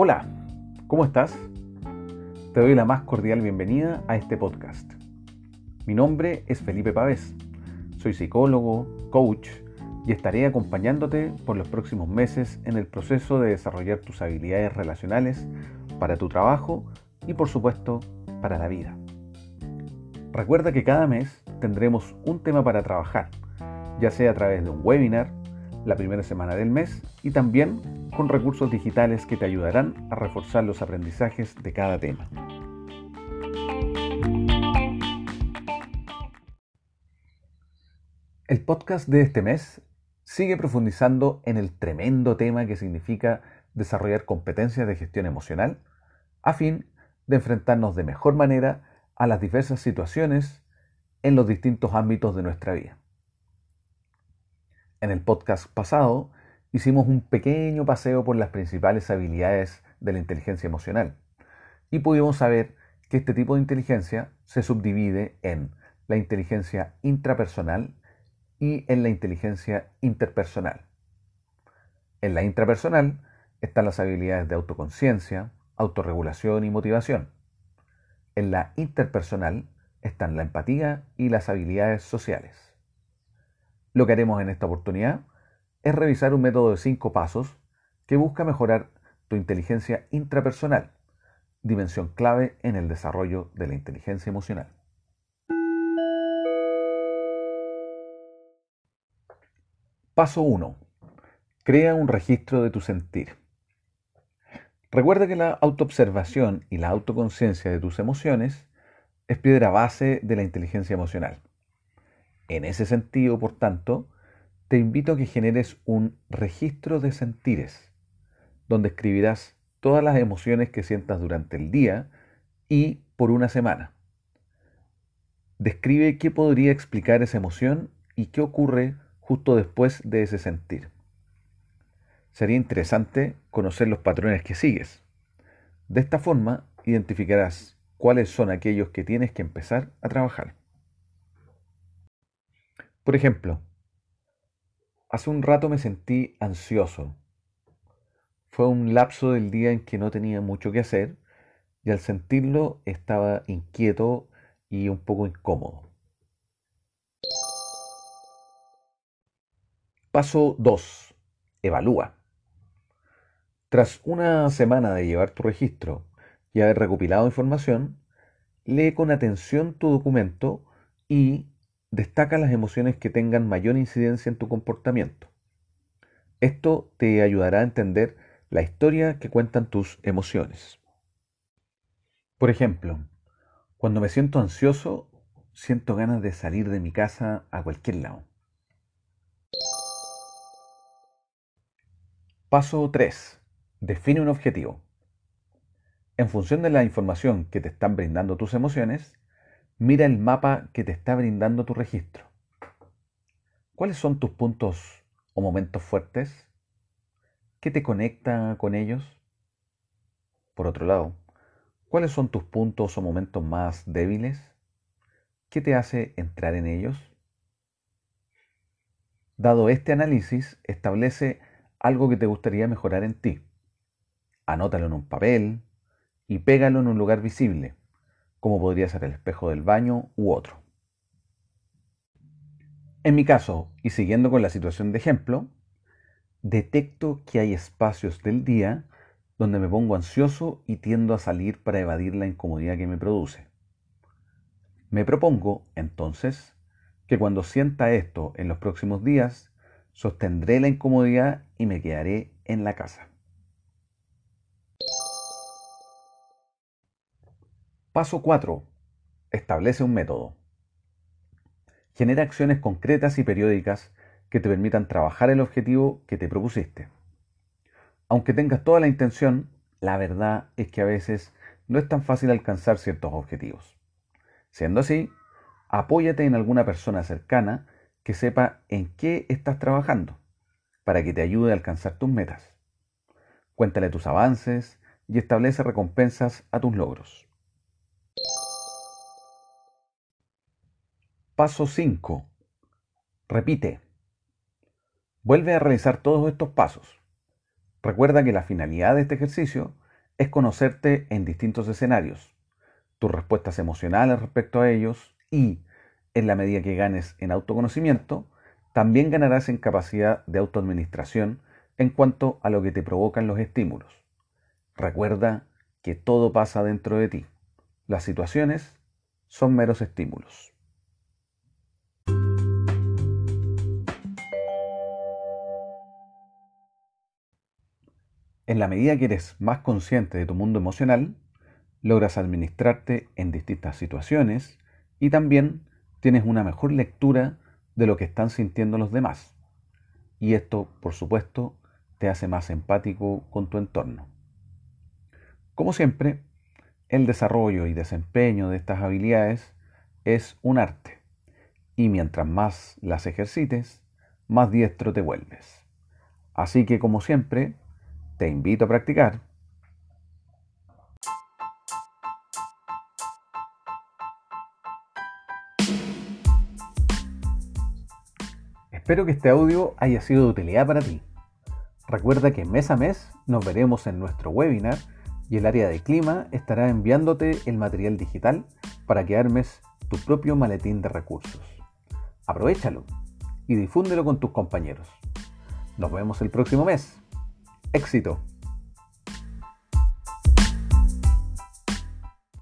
Hola, ¿cómo estás? Te doy la más cordial bienvenida a este podcast. Mi nombre es Felipe Pavés. Soy psicólogo, coach y estaré acompañándote por los próximos meses en el proceso de desarrollar tus habilidades relacionales para tu trabajo y por supuesto para la vida. Recuerda que cada mes tendremos un tema para trabajar, ya sea a través de un webinar, la primera semana del mes y también con recursos digitales que te ayudarán a reforzar los aprendizajes de cada tema. El podcast de este mes sigue profundizando en el tremendo tema que significa desarrollar competencias de gestión emocional a fin de enfrentarnos de mejor manera a las diversas situaciones en los distintos ámbitos de nuestra vida. En el podcast pasado hicimos un pequeño paseo por las principales habilidades de la inteligencia emocional y pudimos saber que este tipo de inteligencia se subdivide en la inteligencia intrapersonal y en la inteligencia interpersonal. En la intrapersonal están las habilidades de autoconciencia, autorregulación y motivación. En la interpersonal están la empatía y las habilidades sociales. Lo que haremos en esta oportunidad es revisar un método de cinco pasos que busca mejorar tu inteligencia intrapersonal, dimensión clave en el desarrollo de la inteligencia emocional. Paso 1. Crea un registro de tu sentir. Recuerda que la autoobservación y la autoconciencia de tus emociones es piedra base de la inteligencia emocional. En ese sentido, por tanto, te invito a que generes un registro de sentires, donde escribirás todas las emociones que sientas durante el día y por una semana. Describe qué podría explicar esa emoción y qué ocurre justo después de ese sentir. Sería interesante conocer los patrones que sigues. De esta forma, identificarás cuáles son aquellos que tienes que empezar a trabajar. Por ejemplo, hace un rato me sentí ansioso. Fue un lapso del día en que no tenía mucho que hacer y al sentirlo estaba inquieto y un poco incómodo. Paso 2. Evalúa. Tras una semana de llevar tu registro y haber recopilado información, lee con atención tu documento y destaca las emociones que tengan mayor incidencia en tu comportamiento. Esto te ayudará a entender la historia que cuentan tus emociones. Por ejemplo, cuando me siento ansioso, siento ganas de salir de mi casa a cualquier lado. Paso 3. Define un objetivo. En función de la información que te están brindando tus emociones, mira el mapa que te está brindando tu registro. ¿Cuáles son tus puntos o momentos fuertes? ¿Qué te conecta con ellos? Por otro lado, ¿cuáles son tus puntos o momentos más débiles? ¿Qué te hace entrar en ellos? Dado este análisis, establece algo que te gustaría mejorar en ti anótalo en un papel y pégalo en un lugar visible, como podría ser el espejo del baño u otro. En mi caso, y siguiendo con la situación de ejemplo, detecto que hay espacios del día donde me pongo ansioso y tiendo a salir para evadir la incomodidad que me produce. Me propongo, entonces, que cuando sienta esto en los próximos días, sostendré la incomodidad y me quedaré en la casa. Paso 4. Establece un método. Genera acciones concretas y periódicas que te permitan trabajar el objetivo que te propusiste. Aunque tengas toda la intención, la verdad es que a veces no es tan fácil alcanzar ciertos objetivos. Siendo así, apóyate en alguna persona cercana que sepa en qué estás trabajando para que te ayude a alcanzar tus metas. Cuéntale tus avances y establece recompensas a tus logros. Paso 5. Repite. Vuelve a realizar todos estos pasos. Recuerda que la finalidad de este ejercicio es conocerte en distintos escenarios, tus respuestas emocionales respecto a ellos y, en la medida que ganes en autoconocimiento, también ganarás en capacidad de autoadministración en cuanto a lo que te provocan los estímulos. Recuerda que todo pasa dentro de ti. Las situaciones son meros estímulos. En la medida que eres más consciente de tu mundo emocional, logras administrarte en distintas situaciones y también tienes una mejor lectura de lo que están sintiendo los demás. Y esto, por supuesto, te hace más empático con tu entorno. Como siempre, el desarrollo y desempeño de estas habilidades es un arte. Y mientras más las ejercites, más diestro te vuelves. Así que, como siempre, te invito a practicar. Espero que este audio haya sido de utilidad para ti. Recuerda que mes a mes nos veremos en nuestro webinar y el área de clima estará enviándote el material digital para que armes tu propio maletín de recursos. Aprovechalo y difúndelo con tus compañeros. Nos vemos el próximo mes. Éxito.